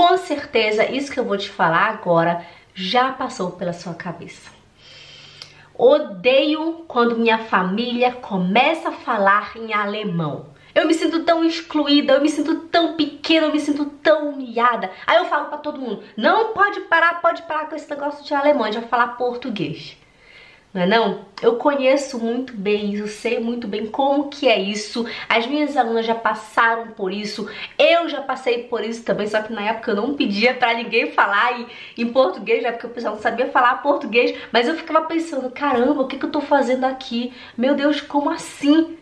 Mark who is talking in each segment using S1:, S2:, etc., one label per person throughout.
S1: com certeza isso que eu vou te falar agora já passou pela sua cabeça. Odeio quando minha família começa a falar em alemão. Eu me sinto tão excluída, eu me sinto tão pequena, eu me sinto tão humilhada. Aí eu falo para todo mundo: não pode parar, pode parar com esse negócio de alemão, a gente vai falar português. Não é não? Eu conheço muito bem isso, sei muito bem como que é isso. As minhas alunas já passaram por isso, eu já passei por isso também, só que na época eu não pedia para ninguém falar em, em português, né? Porque o pessoal não sabia falar português, mas eu ficava pensando, caramba, o que, que eu tô fazendo aqui? Meu Deus, como assim?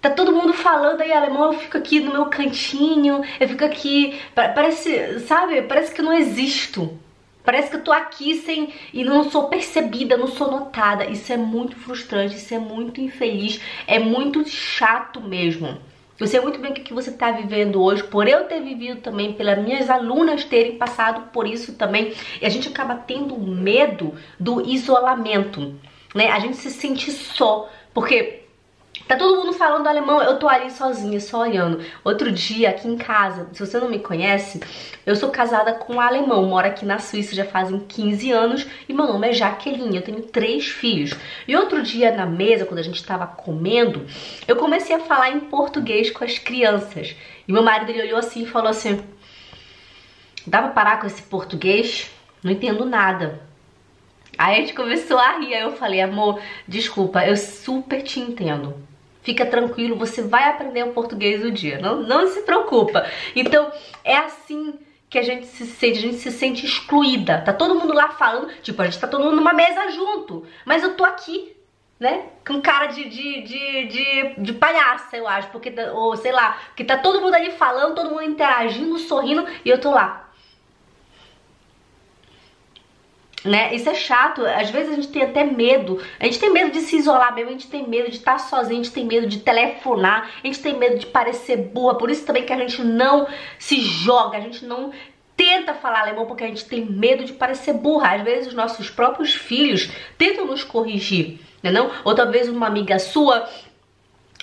S1: Tá todo mundo falando aí alemão, eu fico aqui no meu cantinho, eu fico aqui, parece, sabe, parece que eu não existo. Parece que eu tô aqui sem e não sou percebida, não sou notada. Isso é muito frustrante, isso é muito infeliz, é muito chato mesmo. Eu sei muito bem o que você está vivendo hoje, por eu ter vivido também, pelas minhas alunas terem passado por isso também. E a gente acaba tendo medo do isolamento, né? A gente se sente só, porque Tá todo mundo falando alemão, eu tô ali sozinha, só olhando. Outro dia, aqui em casa, se você não me conhece, eu sou casada com um alemão, moro aqui na Suíça já fazem 15 anos e meu nome é Jaqueline, eu tenho três filhos. E outro dia na mesa, quando a gente tava comendo, eu comecei a falar em português com as crianças. E meu marido ele olhou assim e falou assim: dá pra parar com esse português? Não entendo nada. Aí a gente começou a rir, aí eu falei, amor, desculpa, eu super te entendo. Fica tranquilo, você vai aprender o português do dia. Não, não se preocupa. Então, é assim que a gente se sente, a gente se sente excluída. Tá todo mundo lá falando, tipo, a gente tá todo mundo numa mesa junto, mas eu tô aqui, né? Com cara de, de, de, de, de palhaça, eu acho, porque, ou sei lá, que tá todo mundo ali falando, todo mundo interagindo, sorrindo, e eu tô lá, né? Isso é chato. Às vezes a gente tem até medo. A gente tem medo de se isolar mesmo, a gente tem medo de estar sozinho, a gente tem medo de telefonar, a gente tem medo de parecer burra. Por isso também que a gente não se joga, a gente não tenta falar alemão porque a gente tem medo de parecer burra. Às vezes os nossos próprios filhos tentam nos corrigir, né não? Ou talvez uma amiga sua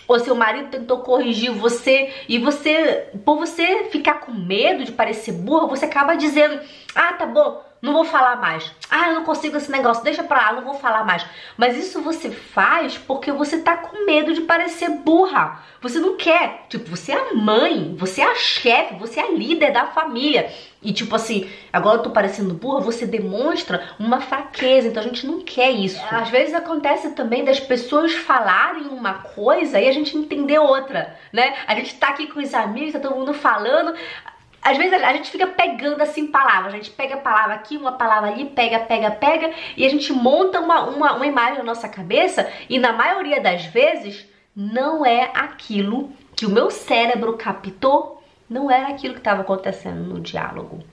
S1: ou seu marido tentou corrigir você e você, por você ficar com medo de parecer burra, você acaba dizendo: "Ah, tá bom, não vou falar mais. Ah, eu não consigo esse negócio, deixa pra lá, não vou falar mais. Mas isso você faz porque você tá com medo de parecer burra. Você não quer. Tipo, você é a mãe, você é a chefe, você é a líder da família. E tipo assim, agora eu tô parecendo burra, você demonstra uma fraqueza. Então a gente não quer isso. Às vezes acontece também das pessoas falarem uma coisa e a gente entender outra, né? A gente tá aqui com os amigos, tá todo mundo falando. Às vezes a gente fica pegando assim palavras, a gente pega a palavra aqui, uma palavra ali, pega, pega, pega, e a gente monta uma, uma, uma imagem na nossa cabeça e na maioria das vezes não é aquilo que o meu cérebro captou, não era aquilo que estava acontecendo no diálogo.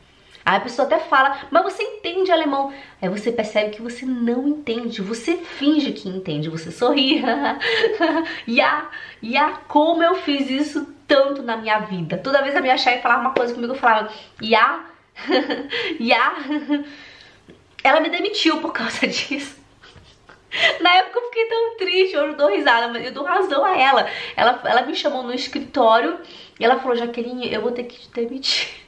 S1: Aí a pessoa até fala, mas você entende alemão. Aí você percebe que você não entende, você finge que entende, você sorri. Ya, ya, como eu fiz isso tanto na minha vida. Toda vez a minha chefe falava uma coisa comigo, eu falava, Ya, ya. Ela me demitiu por causa disso. Na época eu fiquei tão triste, eu dou risada, mas eu dou razão a ela. Ela, ela me chamou no escritório e ela falou, Jaqueline, eu vou ter que te demitir.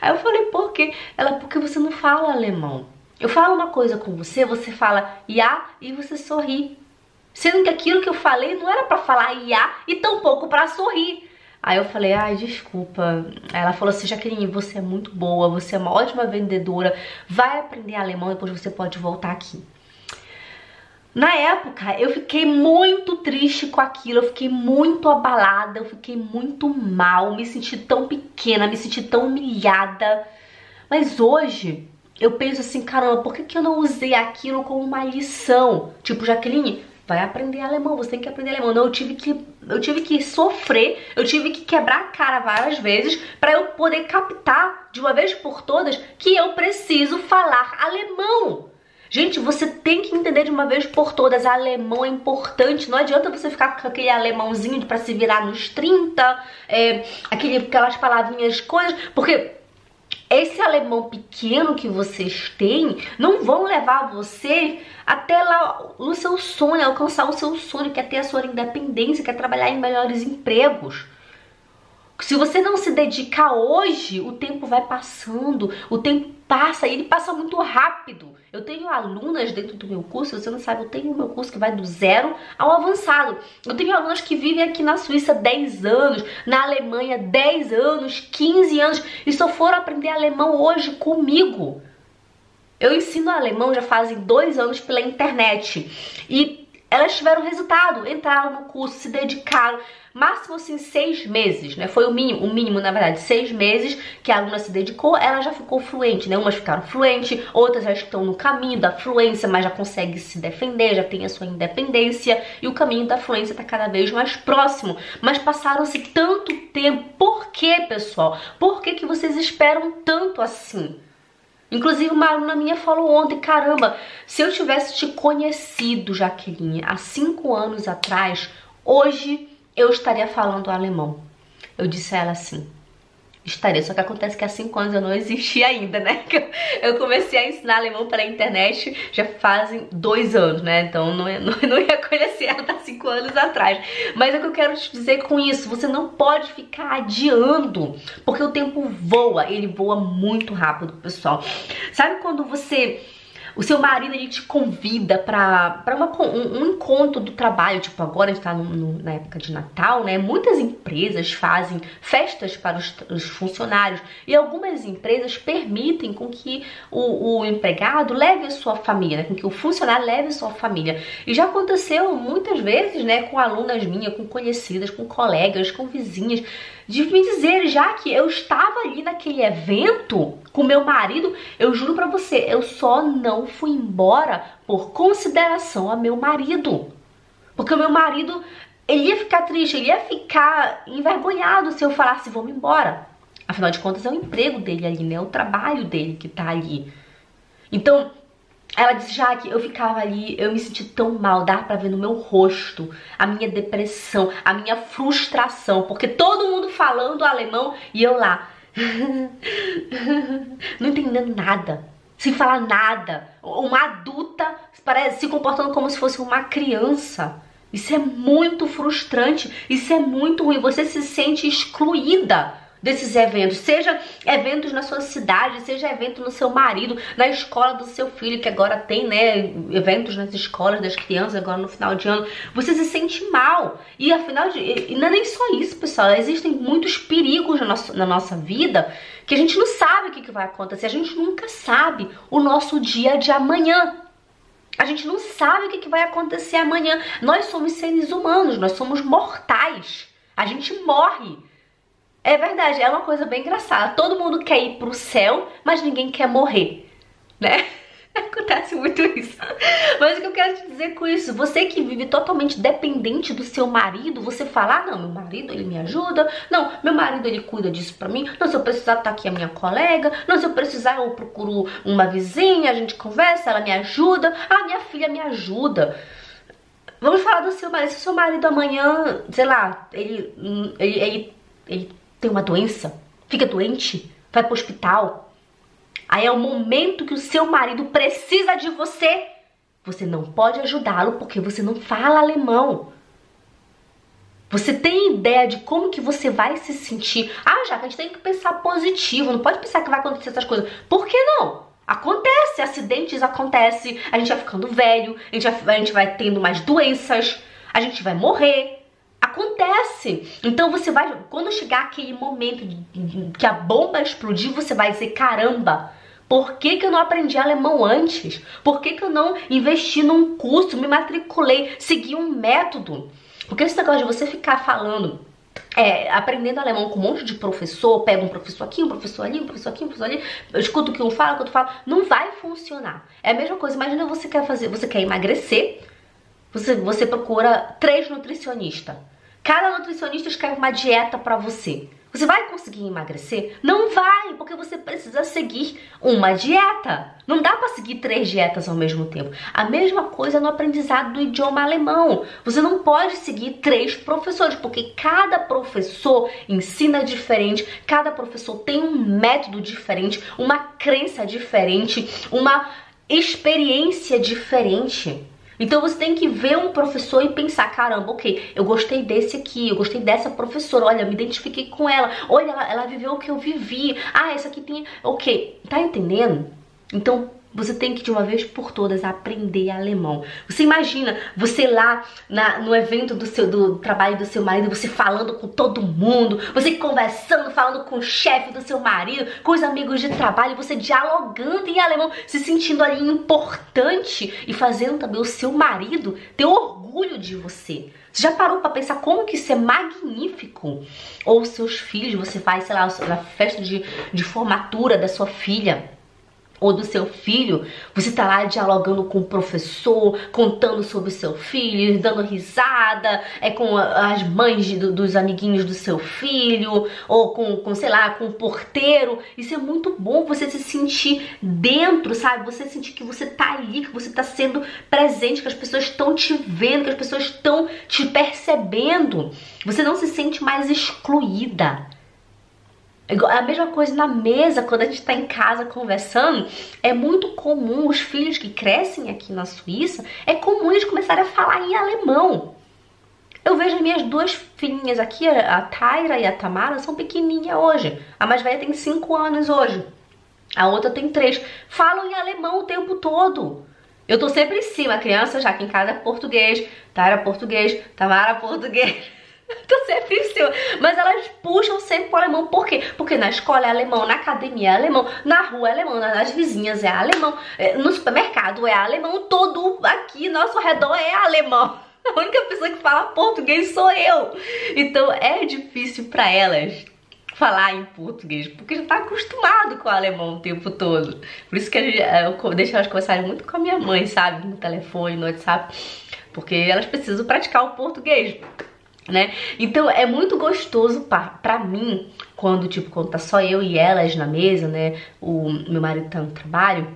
S1: Aí eu falei, por quê? Ela, porque você não fala alemão. Eu falo uma coisa com você, você fala ia e você sorri. Sendo que aquilo que eu falei não era para falar ia e tampouco para sorrir. Aí eu falei, ai, desculpa. Ela falou assim, Jaqueline, você é muito boa, você é uma ótima vendedora, vai aprender alemão, depois você pode voltar aqui. Na época, eu fiquei muito triste com aquilo, eu fiquei muito abalada, eu fiquei muito mal, me senti tão pequena, me senti tão humilhada. Mas hoje, eu penso assim, caramba, por que, que eu não usei aquilo como uma lição? Tipo, Jaqueline, vai aprender alemão, você tem que aprender alemão. Não, eu tive que, eu tive que sofrer, eu tive que quebrar a cara várias vezes para eu poder captar de uma vez por todas que eu preciso falar alemão. Gente, você tem que entender de uma vez por todas, alemão é importante. Não adianta você ficar com aquele alemãozinho para se virar nos 30, é, aquele, aquelas palavrinhas, coisas, porque esse alemão pequeno que vocês têm não vão levar você até lá no seu sonho, alcançar o seu sonho, quer ter a sua independência, quer trabalhar em melhores empregos. Se você não se dedicar hoje, o tempo vai passando, o tempo passa e ele passa muito rápido. Eu tenho alunas dentro do meu curso, você não sabe, eu tenho o meu curso que vai do zero ao avançado. Eu tenho alunas que vivem aqui na Suíça 10 anos, na Alemanha 10 anos, 15 anos e só foram aprender alemão hoje comigo. Eu ensino alemão já fazem dois anos pela internet e elas tiveram resultado, entraram no curso, se dedicaram, máximo assim seis meses, né? Foi o mínimo, o mínimo na verdade, seis meses que a aluna se dedicou, ela já ficou fluente, né? Umas ficaram fluente, outras já estão no caminho da fluência, mas já consegue se defender, já tem a sua independência e o caminho da fluência está cada vez mais próximo. Mas passaram-se tanto tempo, por que, pessoal? Por que que vocês esperam tanto assim? Inclusive, uma aluna minha falou ontem, caramba, se eu tivesse te conhecido, Jaqueline, há cinco anos atrás, hoje eu estaria falando alemão. Eu disse a ela assim, estaria. Só que acontece que há cinco anos eu não existia ainda, né? Eu comecei a ensinar alemão pela internet já fazem dois anos, né? Então não, não, não ia conhecer ela há cinco anos atrás. Mas é o que eu quero te dizer com isso. Você não pode ficar adiando, porque o tempo voa. Ele voa muito rápido, pessoal. Sabe quando você o seu marido ele te convida para um, um, encontro do trabalho, tipo agora a gente tá no, no, na época de Natal, né? Muitas empresas fazem festas para os, os funcionários e algumas empresas permitem com que o, o empregado leve a sua família, né? com que o funcionário leve a sua família. E já aconteceu muitas vezes, né, com alunas minhas, com conhecidas, com colegas, com vizinhas, de me dizer já que eu estava ali naquele evento com meu marido, eu juro para você, eu só não fui embora por consideração a meu marido. Porque o meu marido, ele ia ficar triste, ele ia ficar envergonhado se eu falasse vamos embora. Afinal de contas é o emprego dele ali, né? É o trabalho dele que tá ali. Então, ela disse, já que eu ficava ali, eu me senti tão mal, dá pra ver no meu rosto a minha depressão, a minha frustração, porque todo mundo falando alemão e eu lá, não entendendo nada, sem falar nada. Uma adulta parece se comportando como se fosse uma criança. Isso é muito frustrante, isso é muito ruim, você se sente excluída desses eventos, seja eventos na sua cidade, seja evento no seu marido, na escola do seu filho, que agora tem, né, eventos nas escolas das crianças agora no final de ano, você se sente mal. E afinal de, e não é nem só isso, pessoal, existem muitos perigos na nossa, na nossa vida que a gente não sabe o que, que vai acontecer, a gente nunca sabe o nosso dia de amanhã. A gente não sabe o que, que vai acontecer amanhã. Nós somos seres humanos, nós somos mortais. A gente morre. É verdade, é uma coisa bem engraçada. Todo mundo quer ir pro céu, mas ninguém quer morrer, né? Acontece muito isso. Mas o que eu quero te dizer com isso? Você que vive totalmente dependente do seu marido, você fala, ah, não, meu marido, ele me ajuda. Não, meu marido, ele cuida disso pra mim. Não, se eu precisar, tá aqui a minha colega. Não, se eu precisar, eu procuro uma vizinha, a gente conversa, ela me ajuda. Ah, minha filha me ajuda. Vamos falar do seu marido. Se o seu marido amanhã, sei lá, ele, ele, ele, ele tem uma doença, fica doente, vai pro hospital. Aí é o momento que o seu marido precisa de você. Você não pode ajudá-lo porque você não fala alemão. Você tem ideia de como que você vai se sentir? Ah, já que a gente tem que pensar positivo, não pode pensar que vai acontecer essas coisas. Por que não? Acontece, acidentes acontecem, a gente vai ficando velho, a gente vai, a gente vai tendo mais doenças, a gente vai morrer. Acontece. Então você vai, quando chegar aquele momento que a bomba explodir, você vai dizer: caramba, por que, que eu não aprendi alemão antes? Por que, que eu não investi num curso, me matriculei, segui um método? Porque esse negócio de você ficar falando é, aprendendo alemão com um monte de professor, pega um professor aqui, um professor ali, um professor aqui, um professor ali, escuta o que um fala, o que outro fala, não vai funcionar. É a mesma coisa, imagina você quer fazer, você quer emagrecer, você, você procura três nutricionistas. Cada nutricionista escreve uma dieta para você. Você vai conseguir emagrecer? Não vai, porque você precisa seguir uma dieta. Não dá para seguir três dietas ao mesmo tempo. A mesma coisa no aprendizado do idioma alemão. Você não pode seguir três professores, porque cada professor ensina diferente, cada professor tem um método diferente, uma crença diferente, uma experiência diferente. Então você tem que ver um professor e pensar, caramba, ok, eu gostei desse aqui, eu gostei dessa professora, olha, me identifiquei com ela, olha, ela, ela viveu o que eu vivi, ah, essa aqui tem, ok, tá entendendo? Então você tem que de uma vez por todas aprender alemão. Você imagina você lá na, no evento do seu do trabalho do seu marido, você falando com todo mundo, você conversando, falando com o chefe do seu marido, com os amigos de trabalho, você dialogando em alemão, se sentindo ali importante e fazendo também o seu marido ter orgulho de você. Você já parou para pensar como que isso é magnífico? Ou seus filhos, você faz, sei lá, na festa de, de formatura da sua filha ou do seu filho, você tá lá dialogando com o professor, contando sobre o seu filho, dando risada, é com as mães dos amiguinhos do seu filho, ou com, com, sei lá, com o porteiro. Isso é muito bom você se sentir dentro, sabe? Você sentir que você tá ali, que você tá sendo presente, que as pessoas estão te vendo, que as pessoas estão te percebendo. Você não se sente mais excluída. A mesma coisa na mesa, quando a gente está em casa conversando, é muito comum os filhos que crescem aqui na Suíça, é comum eles começarem a falar em alemão. Eu vejo as minhas duas filhinhas aqui, a Taira e a Tamara, são pequenininhas hoje. A mais velha tem 5 anos hoje. A outra tem 3. Falam em alemão o tempo todo. Eu tô sempre em cima, a criança já que em casa é português, Taira português, Tamara português. Tô sempre em cima. Mas elas puxam sempre pro alemão. Por quê? Porque na escola é alemão, na academia é alemão, na rua é alemão, nas vizinhas é alemão, é, no supermercado é alemão, todo aqui, nosso redor é alemão. A única pessoa que fala português sou eu. Então é difícil para elas falar em português, porque já tá acostumado com o alemão o tempo todo. Por isso que eu deixo elas conversarem muito com a minha mãe, sabe? No telefone, no WhatsApp. Porque elas precisam praticar o português né? Então é muito gostoso pra mim, quando, tipo, quando tá só eu e elas na mesa, né? O meu marido tá no trabalho.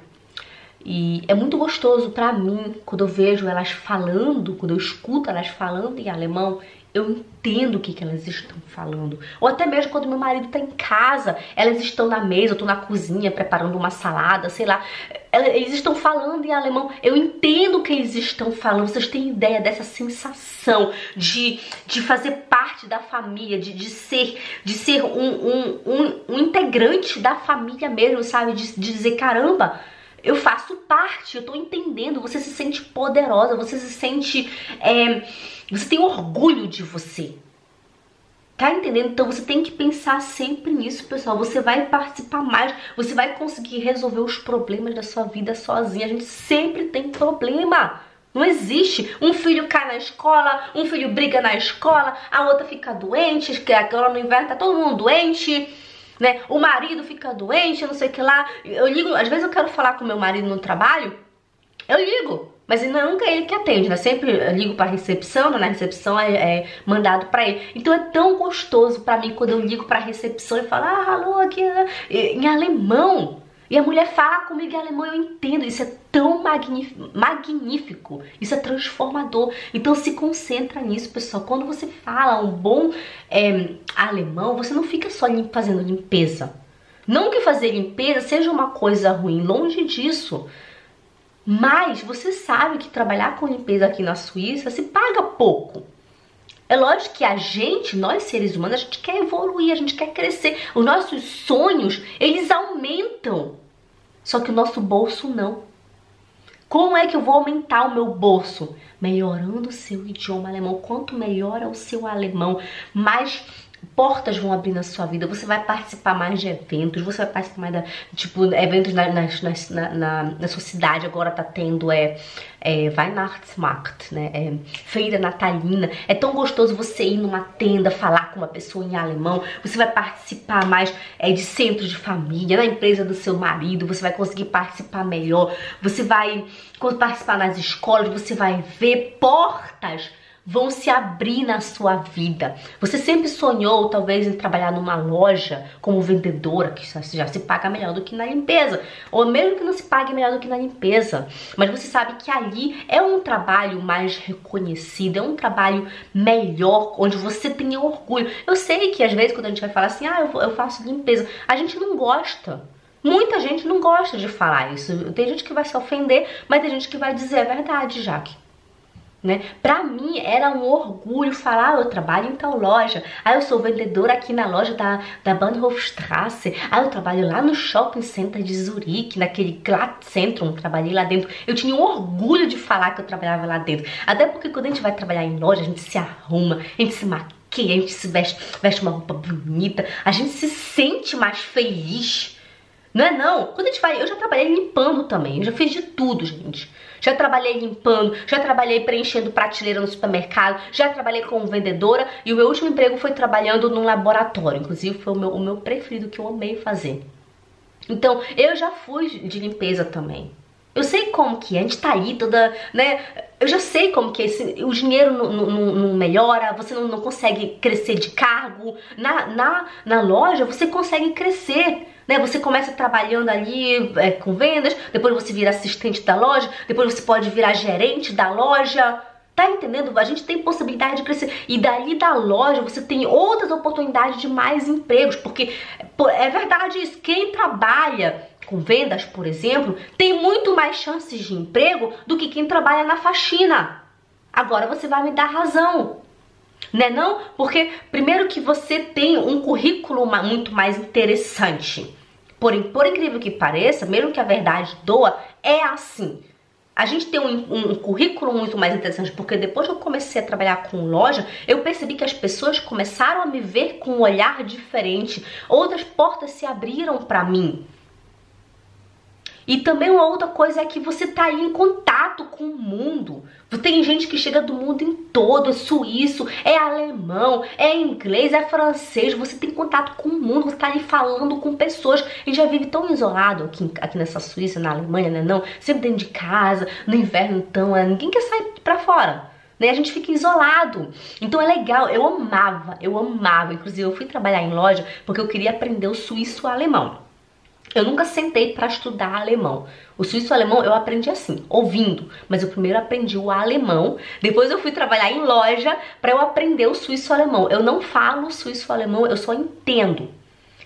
S1: E é muito gostoso pra mim, quando eu vejo elas falando, quando eu escuto elas falando em alemão, eu entendo o que, que elas estão falando. Ou até mesmo quando meu marido tá em casa, elas estão na mesa, eu tô na cozinha preparando uma salada, sei lá. Eles estão falando em alemão. Eu entendo o que eles estão falando. Vocês têm ideia dessa sensação de, de fazer parte da família, de, de ser, de ser um, um, um, um integrante da família mesmo, sabe? De, de dizer, caramba, eu faço parte, eu tô entendendo, você se sente poderosa, você se sente. É, você tem orgulho de você. Tá entendendo? Então você tem que pensar sempre nisso, pessoal. Você vai participar mais, você vai conseguir resolver os problemas da sua vida sozinha. A gente sempre tem problema. Não existe. Um filho cai na escola, um filho briga na escola, a outra fica doente, que agora no inverno tá todo mundo doente né? O marido fica doente, não sei o que lá. Eu ligo, às vezes eu quero falar com meu marido no trabalho, eu ligo. Mas nunca ele que atende, né? Sempre ligo pra recepção, né? na recepção é, é mandado pra ele. Então é tão gostoso pra mim quando eu ligo pra recepção e falo, ah, alô, aqui, né? em alemão. E a mulher fala comigo em alemão, eu entendo. Isso é tão magnífico, isso é transformador. Então se concentra nisso, pessoal. Quando você fala um bom é, alemão, você não fica só fazendo limpeza. Não que fazer limpeza seja uma coisa ruim, longe disso. Mas você sabe que trabalhar com limpeza aqui na Suíça se paga pouco. É lógico que a gente, nós seres humanos, a gente quer evoluir, a gente quer crescer. Os nossos sonhos, eles aumentam. Só que o nosso bolso não. Como é que eu vou aumentar o meu bolso? Melhorando o seu idioma alemão. Quanto melhor é o seu alemão, mais portas vão abrir na sua vida, você vai participar mais de eventos, você vai participar mais da, tipo, eventos na, na, na, na sua cidade, agora tá tendo é, é Weihnachtsmarkt, né, é, feira natalina, é tão gostoso você ir numa tenda, falar com uma pessoa em alemão, você vai participar mais é, de centros de família, na empresa do seu marido, você vai conseguir participar melhor, você vai participar nas escolas, você vai ver portas vão se abrir na sua vida. Você sempre sonhou, talvez, em trabalhar numa loja como vendedora, que já se paga melhor do que na limpeza, ou mesmo que não se pague melhor do que na limpeza, mas você sabe que ali é um trabalho mais reconhecido, é um trabalho melhor, onde você tem orgulho. Eu sei que às vezes quando a gente vai falar assim, ah, eu faço limpeza, a gente não gosta. Muita gente não gosta de falar isso. Tem gente que vai se ofender, mas tem gente que vai dizer a verdade, Jaque. Né? Pra mim era um orgulho falar, ah, eu trabalho em tal loja, ah, eu sou vendedora aqui na loja da, da Bahnhofstrasse, ah, eu trabalho lá no shopping center de Zurique, naquele Glattzentrum, trabalhei lá dentro. Eu tinha um orgulho de falar que eu trabalhava lá dentro, até porque quando a gente vai trabalhar em loja, a gente se arruma, a gente se maquia, a gente se veste, veste uma roupa bonita, a gente se sente mais feliz, não é não? Quando a gente vai, eu já trabalhei limpando também, eu já fiz de tudo, gente. Já trabalhei limpando, já trabalhei preenchendo prateleira no supermercado, já trabalhei como vendedora e o meu último emprego foi trabalhando num laboratório. Inclusive foi o meu, o meu preferido que eu amei fazer. Então, eu já fui de limpeza também. Eu sei como que é, a gente tá ali toda, né? Eu já sei como que é, esse, o dinheiro não, não, não melhora, você não, não, consegue crescer de cargo. Na, na, na loja você consegue crescer né? Você começa trabalhando ali é, com vendas, depois você vira assistente da loja, depois você pode virar gerente da loja. Tá entendendo? A gente tem possibilidade de crescer. E dali da loja você tem outras oportunidades de mais empregos. Porque é verdade isso. Quem trabalha com vendas, por exemplo, tem muito mais chances de emprego do que quem trabalha na faxina. Agora você vai me dar razão. Né não? Porque primeiro que você tem um currículo muito mais interessante. Porém, por incrível que pareça, mesmo que a verdade doa, é assim. A gente tem um, um, currículo muito mais interessante, porque depois que eu comecei a trabalhar com loja, eu percebi que as pessoas começaram a me ver com um olhar diferente, outras portas se abriram para mim. E também uma outra coisa é que você tá aí em contato com o mundo. Tem gente que chega do mundo em todo, é suíço, é alemão, é inglês, é francês. Você tem contato com o mundo, você tá ali falando com pessoas. E já vive tão isolado aqui, aqui nessa Suíça, na Alemanha, né? Não, sempre dentro de casa, no inverno então, é, ninguém quer sair pra fora. Né? A gente fica isolado. Então é legal, eu amava, eu amava. Inclusive eu fui trabalhar em loja porque eu queria aprender o suíço-alemão. Eu nunca sentei para estudar alemão. O suíço-alemão eu aprendi assim, ouvindo, mas eu primeiro aprendi o alemão, depois eu fui trabalhar em loja para eu aprender o suíço-alemão. Eu não falo suíço-alemão, eu só entendo.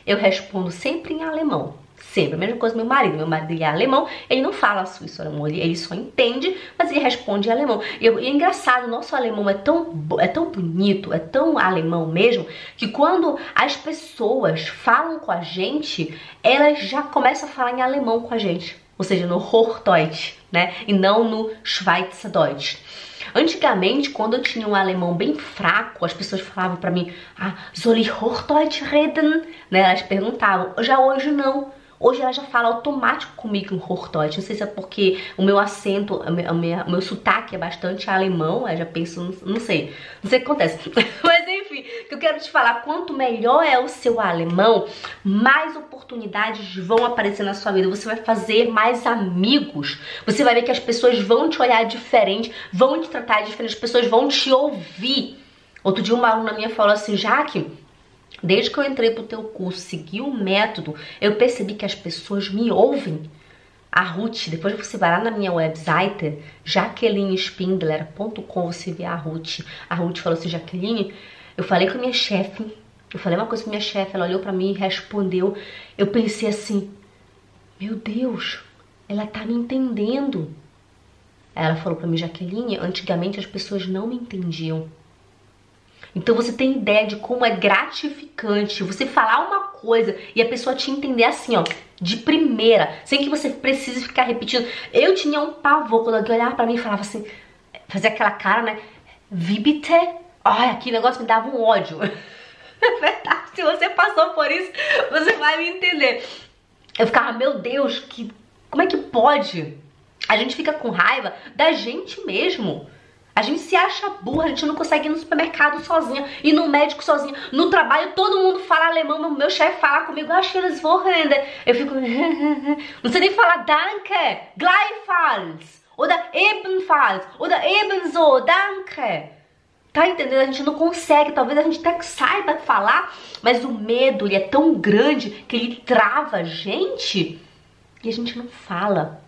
S1: Eu respondo sempre em alemão. Sempre. A mesma coisa meu marido. Meu marido é alemão, ele não fala suíço alemão, ele, ele só entende, mas ele responde em alemão. E, e é engraçado, nosso alemão é tão, é tão bonito, é tão alemão mesmo, que quando as pessoas falam com a gente, elas já começam a falar em alemão com a gente. Ou seja, no Hochdeutsch, né? E não no Schweizerdeutsch. Antigamente, quando eu tinha um alemão bem fraco, as pessoas falavam para mim, ah, soll ich Hochdeutsch reden? Né? Elas perguntavam. Já hoje não. Hoje ela já fala automático comigo em Hochdeutsch. Não sei se é porque o meu acento, o meu, o meu sotaque é bastante alemão. Eu já penso, não, sei. Não sei o que acontece. Mas enfim, que eu quero te falar, quanto melhor é o seu alemão, mais oportunidades vão aparecer na sua vida. Você vai fazer mais amigos. Você vai ver que as pessoas vão te olhar diferente, vão te tratar diferente, as pessoas vão te ouvir. Outro dia uma aluna minha falou assim, Jaque, Desde que eu entrei pro teu curso, segui o método, eu percebi que as pessoas me ouvem. A Ruth, depois você vai lá na minha website, jaquelinespindler.com, você vê a Ruth. A Ruth falou assim, Jaqueline, eu falei com a minha chefe, eu falei uma coisa com a minha chefe, ela olhou para mim e respondeu. Eu pensei assim, meu Deus, ela tá me entendendo. Ela falou para mim, Jaqueline, antigamente as pessoas não me entendiam. Então você tem ideia de como é gratificante você falar uma coisa e a pessoa te entender assim, ó, de primeira, sem que você precise ficar repetindo. Eu tinha um pavor quando alguém olhava pra mim e falava assim, fazia aquela cara, né? Vibite. Olha, que negócio me dava um ódio. É verdade, se você passou por isso, você vai me entender. Eu ficava, meu Deus, que como é que pode? A gente fica com raiva da gente mesmo. A gente se acha burra, a gente não consegue ir no supermercado sozinha, ir no médico sozinha. No trabalho todo mundo fala alemão, meu, meu chefe fala comigo, acho que eles vão render. Eu fico, não sei nem falar danke, gleichfalls, oder ebenfalls, oder ebenso, danke. Tá entendendo? A gente não consegue, talvez a gente até saiba falar, mas o medo ele é tão grande que ele trava a gente e a gente não fala.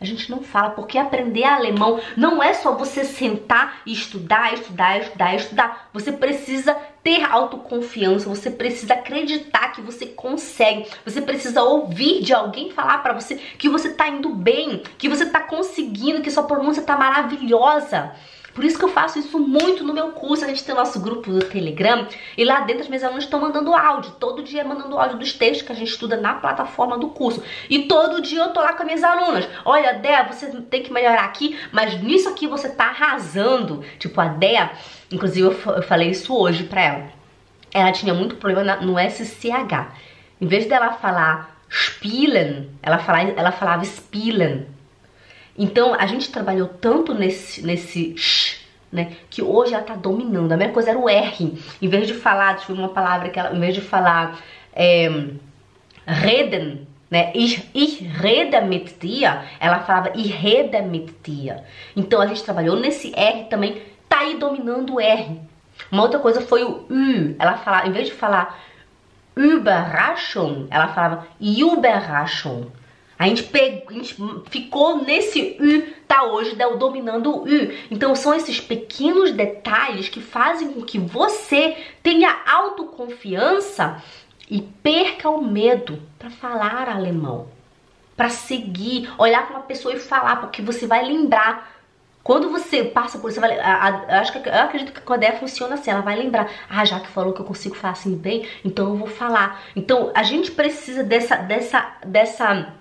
S1: A gente não fala, porque aprender alemão não é só você sentar e estudar, estudar, estudar, estudar. Você precisa ter autoconfiança, você precisa acreditar que você consegue, você precisa ouvir de alguém falar para você que você tá indo bem, que você tá conseguindo, que sua pronúncia tá maravilhosa. Por isso que eu faço isso muito no meu curso. A gente tem o nosso grupo do Telegram e lá dentro as minhas alunas estão mandando áudio. Todo dia mandando áudio dos textos que a gente estuda na plataforma do curso. E todo dia eu tô lá com as minhas alunas. Olha, Dé, você tem que melhorar aqui, mas nisso aqui você tá arrasando. Tipo, a Dé, inclusive eu falei isso hoje pra ela. Ela tinha muito problema no SCH. Em vez dela falar spielen, ela falava, ela falava spielen. Então a gente trabalhou tanto nesse, nesse sh, né? Que hoje ela tá dominando. A mesma coisa era o R. Em vez de falar, ver uma palavra que ela, em vez de falar é, reden, né? Ich, ich rede mit dir, ela falava ich rede mit dir. Então a gente trabalhou nesse R também, tá aí dominando o R. Uma outra coisa foi o U. Ela falava, em vez de falar Überraschung, ela falava Überraschung. A gente, pegou, a gente ficou nesse U, tá hoje dominando o U. Então são esses pequenos detalhes que fazem com que você tenha autoconfiança e perca o medo para falar alemão, para seguir, olhar para uma pessoa e falar, porque você vai lembrar quando você passa por isso, vai, a, a, acho que, eu acredito que a ideia funciona assim, ela vai lembrar, ah, já que falou que eu consigo falar assim bem, então eu vou falar. Então a gente precisa dessa, dessa, dessa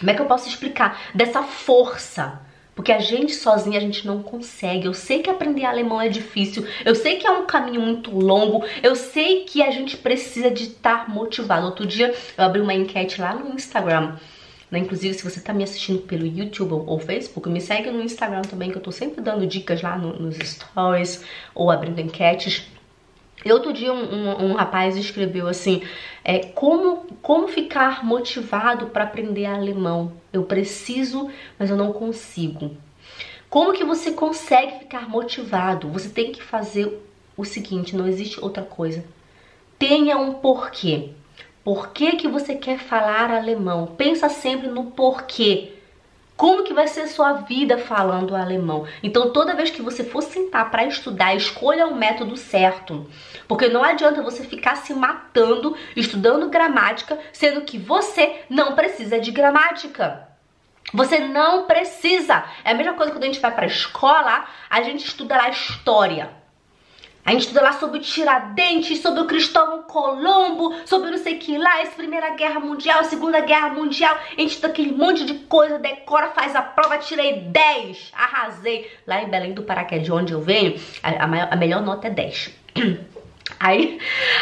S1: como é que eu posso explicar? Dessa força. Porque a gente sozinha a gente não consegue. Eu sei que aprender alemão é difícil, eu sei que é um caminho muito longo, eu sei que a gente precisa de estar motivado. Outro dia eu abri uma enquete lá no Instagram. Né? Inclusive, se você está me assistindo pelo YouTube ou Facebook, me segue no Instagram também, que eu tô sempre dando dicas lá no, nos stories ou abrindo enquetes. E outro dia um, um, um, rapaz escreveu assim, é, como, como ficar motivado para aprender alemão? Eu preciso, mas eu não consigo. Como que você consegue ficar motivado? Você tem que fazer o seguinte, não existe outra coisa. Tenha um porquê. Por que, que você quer falar alemão? Pensa sempre no porquê. Como que vai ser sua vida falando alemão? Então, toda vez que você for sentar para estudar, escolha o método certo. Porque não adianta você ficar se matando estudando gramática, sendo que você não precisa de gramática. Você não precisa. É a mesma coisa quando a gente vai para a escola, a gente estuda lá história. A gente estuda lá sobre o Tiradentes, sobre o Cristóvão Colombo, sobre não sei o que lá, essa Primeira Guerra Mundial, Segunda Guerra Mundial. A gente estuda aquele monte de coisa, decora, faz a prova, tirei 10, arrasei. Lá em Belém do Pará, que é de onde eu venho, a, maior, a melhor nota é 10. Aí,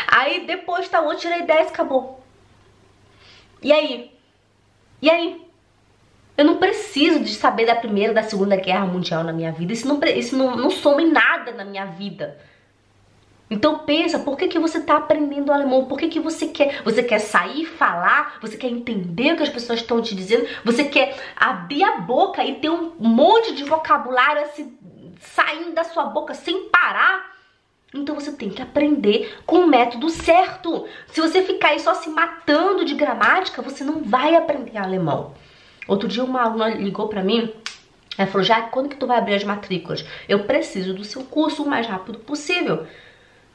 S1: aí depois tá, eu tirei 10, acabou. E aí? E aí? Eu não preciso de saber da Primeira, da Segunda Guerra Mundial na minha vida. Isso não, isso não, não soma em nada na minha vida. Então pensa, por que, que você está aprendendo alemão? Por que, que você quer? Você quer sair, falar? Você quer entender o que as pessoas estão te dizendo? Você quer abrir a boca e ter um monte de vocabulário assim, saindo da sua boca sem parar? Então você tem que aprender com o método certo. Se você ficar aí só se matando de gramática, você não vai aprender alemão. Outro dia uma aluna ligou para mim ela falou, já quando que tu vai abrir as matrículas? Eu preciso do seu curso o mais rápido possível.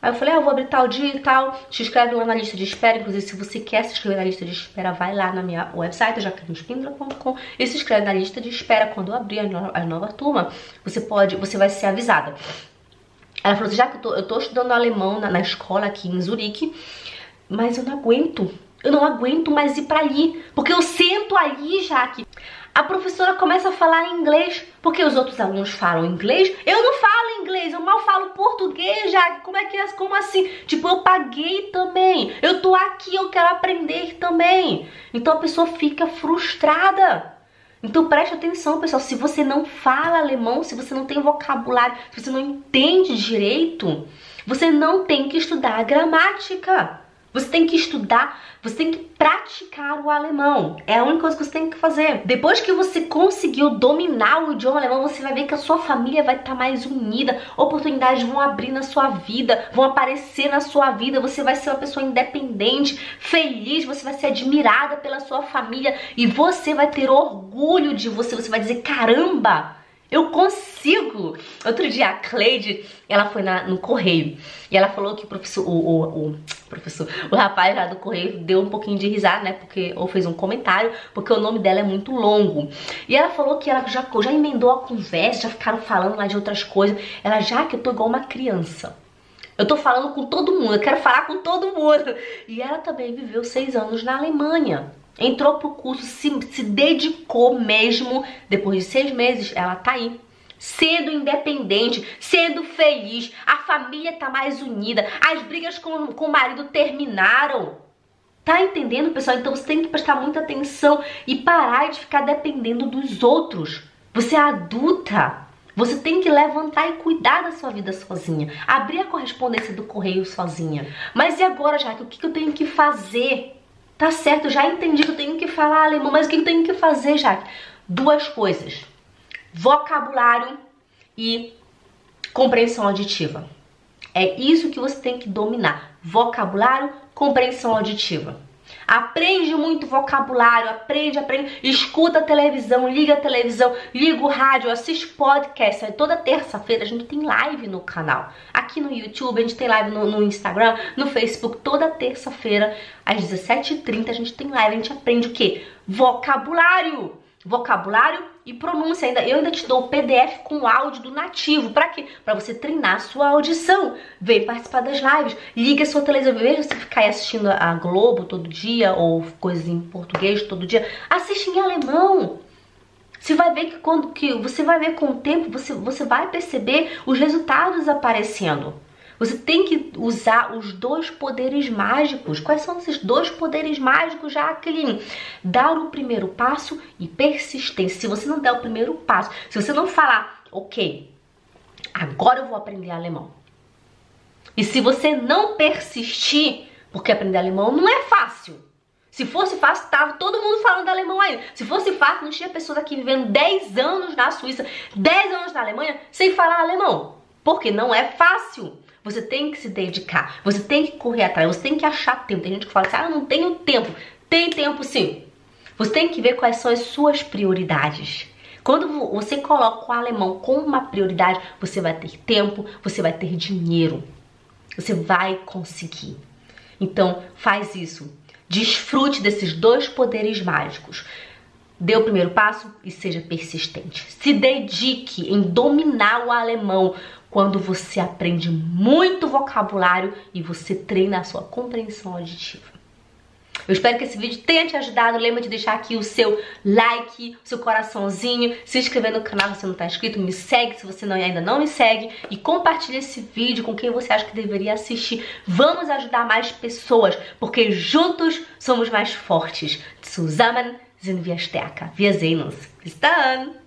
S1: Aí eu falei, ah, eu vou abrir tal dia e tal, te inscreve lá na lista de espera, inclusive se você quer se inscrever na lista de espera, vai lá na minha website, jaquelineespindra.com e se inscreve na lista de espera quando eu abrir a, no a nova turma, você pode, você vai ser avisada. Ela falou assim, já que eu tô, eu tô estudando alemão na, na escola aqui em Zurique, mas eu não aguento, eu não aguento mais ir pra ali, porque eu sento ali, Jaque, a professora começa a falar inglês, porque os outros alunos falam inglês, eu não falo inglês, eu mal falo português, já, como é que é, como assim? Tipo, eu paguei também, eu tô aqui, eu quero aprender também. Então a pessoa fica frustrada. Então preste atenção, pessoal, se você não fala alemão, se você não tem vocabulário, se você não entende direito, você não tem que estudar gramática. Você tem que estudar, você tem que praticar o alemão. É a única coisa que você tem que fazer. Depois que você conseguiu dominar o idioma alemão, você vai ver que a sua família vai estar tá mais unida, oportunidades vão abrir na sua vida, vão aparecer na sua vida, você vai ser uma pessoa independente, feliz, você vai ser admirada pela sua família e você vai ter orgulho de você, você vai dizer: "Caramba, Eu consigo! Outro dia a Cleide, ela foi na, no correio e ela falou que o professor, o, o, o, professor, o rapaz lá do correio deu um pouquinho de risada, né? Porque, ou fez um comentário, porque o nome dela é muito longo. E ela falou que ela já, já emendou a conversa, já ficaram falando lá de outras coisas. Ela, já que eu tô igual uma criança. Eu tô falando com todo mundo, eu quero falar com todo mundo. E ela também viveu seis anos na Alemanha entrou pro curso, se, se dedicou mesmo. Depois de seis meses, ela tá aí sendo independente, sendo feliz, a família tá mais unida, as brigas com, com o marido terminaram. Tá entendendo, pessoal? Então você tem que prestar muita atenção e parar de ficar dependendo dos outros. Você é adulta. Você tem que levantar e cuidar da sua vida sozinha. Abrir a correspondência do correio sozinha. Mas e agora, Jaque? O que eu tenho que fazer? Tá certo, já entendi que eu tenho que falar alemão, mas o que eu tenho que fazer, Jaque? Duas coisas. Vocabulário e compreensão auditiva. É isso que você tem que dominar. Vocabulário, compreensão auditiva. Aprende muito vocabulário, aprende, aprende, escuta a televisão, liga a televisão, liga o rádio, assiste podcast. Toda terça-feira a gente tem live no canal. Aqui no YouTube, a gente tem live no, no Instagram, no Facebook. Toda terça-feira, às 17h30, a gente tem live. A gente aprende o quê? Vocabulário vocabulário e pronúncia ainda. Eu ainda te dou o PDF com áudio do nativo. Para quê? Para você treinar a sua audição. Vem participar das lives. Liga a sua televisão. Veja se ficar assistindo a Globo todo dia ou coisas em português todo dia. Assiste em alemão. Você vai ver que quando que você vai ver com o tempo, você, você vai perceber os resultados aparecendo. Você tem que usar os dois poderes mágicos. Quais são esses dois poderes mágicos, Jacqueline? Dar o primeiro passo e persistência. Se você não der o primeiro passo, se você não falar, ok, agora eu vou aprender alemão. E se você não persistir, porque aprender alemão não é fácil. Se fosse fácil, tava todo mundo falando alemão aí. Se fosse fácil, não tinha pessoas aqui vivendo 10 anos na Suíça, 10 anos na Alemanha, sem falar alemão. Porque não é fácil. Você tem que se dedicar, você tem que correr atrás, você tem que achar tempo. Tem gente que fala assim, ah, eu não tenho tempo. Tem tempo sim. Você tem que ver quais são as suas prioridades. Quando você coloca o alemão como uma prioridade, você vai ter tempo, você vai ter dinheiro. Você vai conseguir. Então, faz isso. Desfrute desses dois poderes mágicos. Dê o primeiro passo e seja persistente. Se dedique em dominar o alemão quando você aprende muito vocabulário e você treina a sua compreensão auditiva. Eu espero que esse vídeo tenha te ajudado. Lembra de deixar aqui o seu like, o seu coraçãozinho, se inscrever no canal se você não está inscrito, me segue se você não, ainda não me segue e compartilhe esse vídeo com quem você acha que deveria assistir. Vamos ajudar mais pessoas, porque juntos somos mais fortes. Zusammen sind wir stärker. Wir sehen uns. Bis dann!